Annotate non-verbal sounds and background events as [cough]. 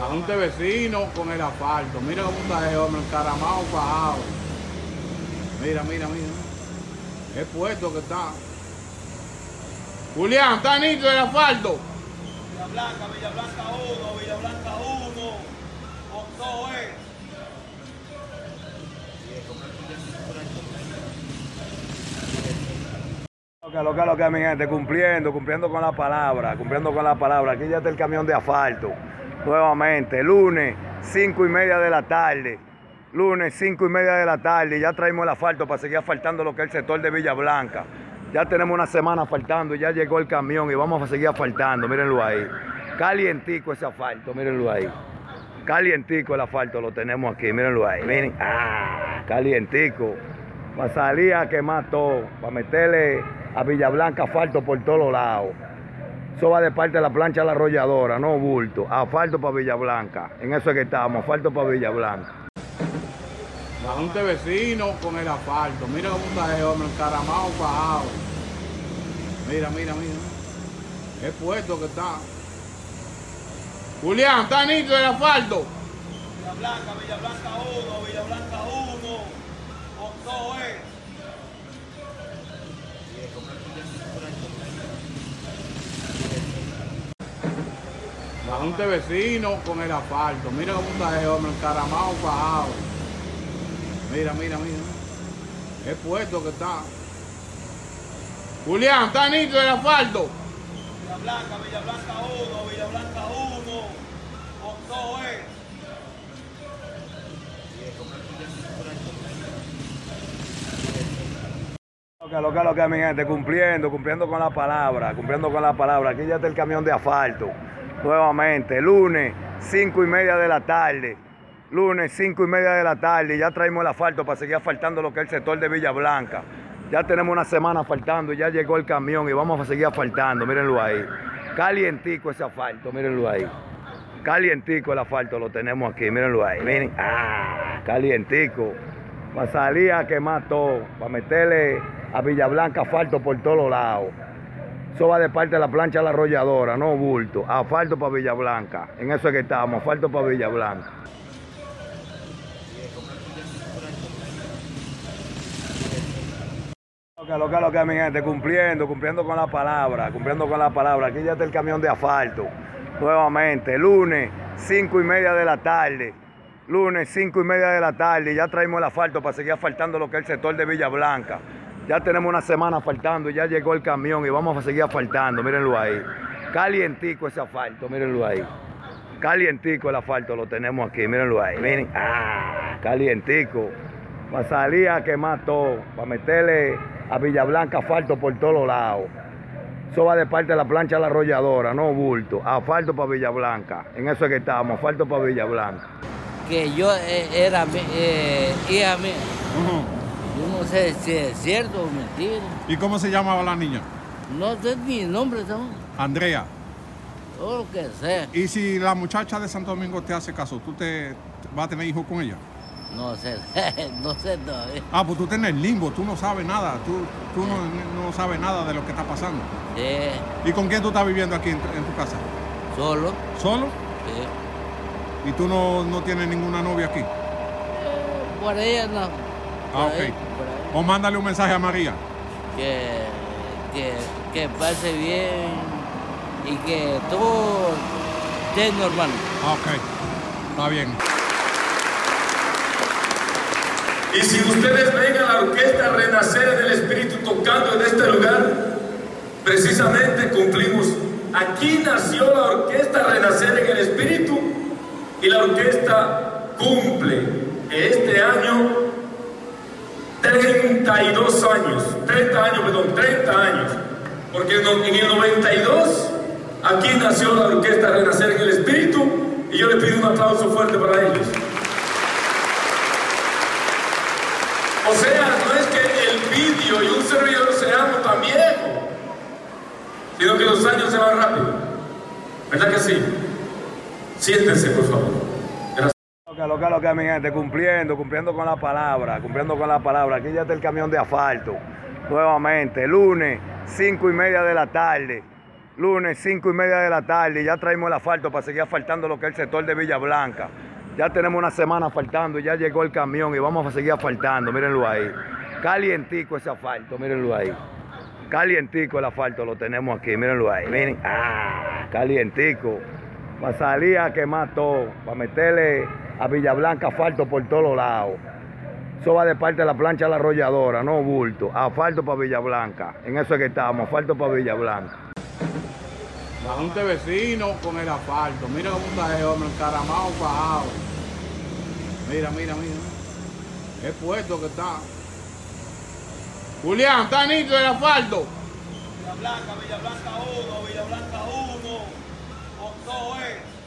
La junta de vecinos con el asfalto. Mira cómo está ese hombre, encaramado, bajado. Mira, mira, mira. Es puesto que está. Julián, está nítido el asfalto. Villa Blanca, Villa Blanca 1, Villa Blanca 1, Octo es. Lo que, lo que, lo que, mi gente, cumpliendo, cumpliendo con la palabra, cumpliendo con la palabra. Aquí ya está el camión de asfalto. Nuevamente, lunes, cinco y media de la tarde. Lunes, cinco y media de la tarde. Ya traemos el asfalto para seguir asfaltando lo que es el sector de Villa Blanca. Ya tenemos una semana asfaltando, ya llegó el camión y vamos a seguir asfaltando. Mírenlo ahí. Calientico ese asfalto, mírenlo ahí. Calientico el asfalto, lo tenemos aquí, mírenlo ahí. Miren, ah, calientico. Para salir a quemar todo, para meterle a Villa Blanca asfalto por todos lados. Eso va de parte de la plancha de la arrolladora, no bulto. Asfalto para Villa Blanca. En eso es que estamos, asfalto para Villa Blanca. La junta de vecinos con el asfalto. Mira cómo está ese hombre, encaramado, bajado. Mira, mira, mira. Es puesto que está. Julián, está nítido el asfalto. Villa Blanca, Villa Blanca 1, Villa Blanca 1, Octo es. La junta de vecinos con el asfalto. Mira cómo está ese hombre, encaramado, bajado. Mira, mira, mira. Es puesto que está. Julián, está nítido el asfalto. Villa Blanca, Villa Blanca 1, Villa Blanca 1, Octo es. Lo que, lo que, lo que, mi gente, cumpliendo, cumpliendo con la palabra, cumpliendo con la palabra. Aquí ya está el camión de asfalto. Nuevamente, lunes, cinco y media de la tarde. Lunes, cinco y media de la tarde. Ya traemos el asfalto para seguir asfaltando lo que es el sector de Villa Blanca. Ya tenemos una semana asfaltando, ya llegó el camión y vamos a seguir asfaltando. Mírenlo ahí. Calientico ese asfalto, mírenlo ahí. Calientico el asfalto, lo tenemos aquí, mírenlo ahí. Miren, ah, calientico. Para salir a quemar todo, para meterle a Villa Blanca asfalto por todos lados. Eso va de parte de la plancha la arrolladora, no bulto. Asfalto para Villa Blanca. En eso es que estamos, asfalto para Villa Blanca. Que, lo que, lo que, mi gente, cumpliendo, cumpliendo con la palabra, cumpliendo con la palabra. Aquí ya está el camión de asfalto. Nuevamente, lunes, cinco y media de la tarde. Lunes, cinco y media de la tarde. Ya traemos el asfalto para seguir asfaltando lo que es el sector de Villa Blanca. Ya tenemos una semana asfaltando, ya llegó el camión y vamos a seguir asfaltando. Mírenlo ahí. Calientico ese asfalto, mírenlo ahí. Calientico el asfalto, lo tenemos aquí, mírenlo ahí. Miren, ah, calientico. Para salir a quemar todo, para meterle a Villa Blanca asfalto por todos lados. Eso va de parte de la plancha de la arrolladora, no bulto. Asfalto para Villa Blanca. En eso es que estamos, asfalto para Villa Blanca. Que yo eh, era eh, hija mía. Yo no sé si es cierto o mentira. ¿Y cómo se llamaba la niña? No sé ni nombre. Andrea. O lo que sea. ¿Y si la muchacha de Santo Domingo te hace caso, tú te vas a tener hijos con ella? No sé, [laughs] no sé todavía. Ah, pues tú tienes limbo, tú no sabes nada, tú, tú no, no sabes nada de lo que está pasando. Sí, ¿Y con quién tú estás viviendo aquí en, tu- en tu casa? solo. ¿Solo? Sí. ¿Y tú no, no tienes ninguna novia aquí? Eh, Por ella no. Ah, ok. ahí. O mándale un mensaje a María. Que, que, que pase bien y que todo esté normal. Ah, ok. Está bien. Y si ustedes ven a la orquesta Renacer del Espíritu tocando en este lugar, precisamente cumplimos. Aquí nació la orquesta Renacer en el Espíritu y la orquesta cumple este año 32 años, 30 años, perdón, 30 años. Porque en el 92 aquí nació la orquesta Renacer en el Espíritu y yo le pido un aplauso fuerte para ellos. O sea, no es que el vídeo y un servidor seamos tan viejos, sino que los años se van rápido. ¿Verdad que sí? Siéntense, por favor. Lo que, lo que, mi gente, cumpliendo, cumpliendo con la palabra, cumpliendo con la palabra. Aquí ya está el camión de asfalto. Nuevamente, lunes, cinco y media de la tarde. lunes 5 y media de la tarde. Ya traemos el asfalto para seguir asfaltando lo que es el sector de Villa Blanca. Ya tenemos una semana asfaltando y ya llegó el camión y vamos a seguir asfaltando. Mírenlo ahí. Calientico ese asfalto, mírenlo ahí. Calientico el asfalto lo tenemos aquí, mírenlo ahí. Miren, ah, calientico. Para salir a quemar todo, para meterle a Villa Blanca asfalto por todos lados. Eso va de parte de la plancha de la arrolladora, no bulto. Asfalto para Villa Blanca. En eso es que estamos, asfalto para Villa Blanca. La junta de vecinos con el asfalto. Mira cómo está ese hombre, encaramado, bajado. Mira, mira, mira. Qué puesto que está. Julián, está nítido el asfalto. Villa Blanca, Villa Blanca 1, Villa Blanca 1, con todo es.